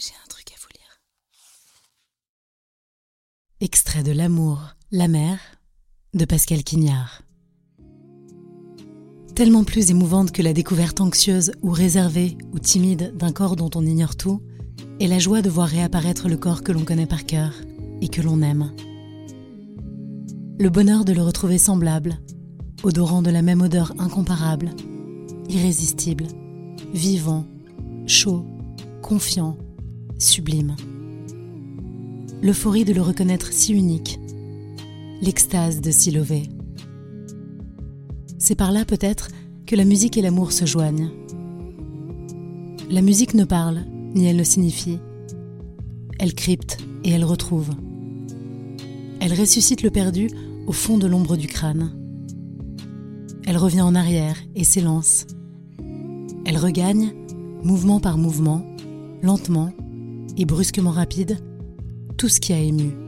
J'ai un truc à vous lire. Extrait de L'amour, la mer de Pascal Quignard. Tellement plus émouvante que la découverte anxieuse ou réservée ou timide d'un corps dont on ignore tout, est la joie de voir réapparaître le corps que l'on connaît par cœur et que l'on aime. Le bonheur de le retrouver semblable, odorant de la même odeur incomparable, irrésistible, vivant, chaud, confiant, sublime. L'euphorie de le reconnaître si unique, l'extase de s'y lever. C'est par là peut-être que la musique et l'amour se joignent. La musique ne parle, ni elle ne signifie. Elle crypte et elle retrouve. Elle ressuscite le perdu au fond de l'ombre du crâne. Elle revient en arrière et s'élance. Elle regagne, mouvement par mouvement, lentement et brusquement rapide, tout ce qui a ému.